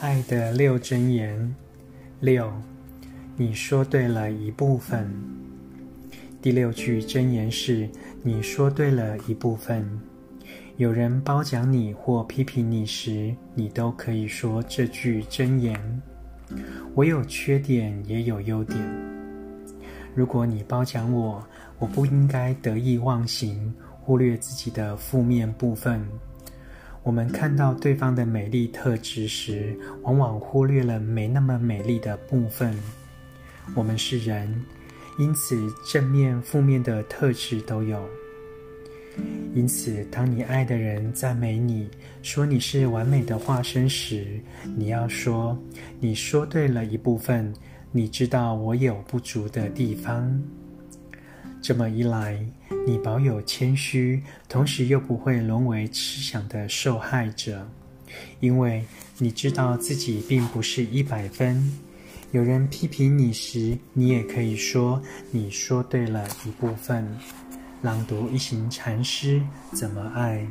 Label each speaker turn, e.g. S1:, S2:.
S1: 爱的六真言。六，你说对了一部分。第六句真言是：你说对了一部分。有人褒奖你或批评你时，你都可以说这句真言。我有缺点，也有优点。如果你褒奖我，我不应该得意忘形，忽略自己的负面部分。我们看到对方的美丽特质时，往往忽略了没那么美丽的部分。我们是人，因此正面、负面的特质都有。因此，当你爱的人赞美你，说你是完美的化身时，你要说：“你说对了一部分，你知道我有不足的地方。”这么一来，你保有谦虚，同时又不会沦为痴想的受害者，因为你知道自己并不是一百分。有人批评你时，你也可以说：“你说对了一部分。”朗读一行禅师怎么爱？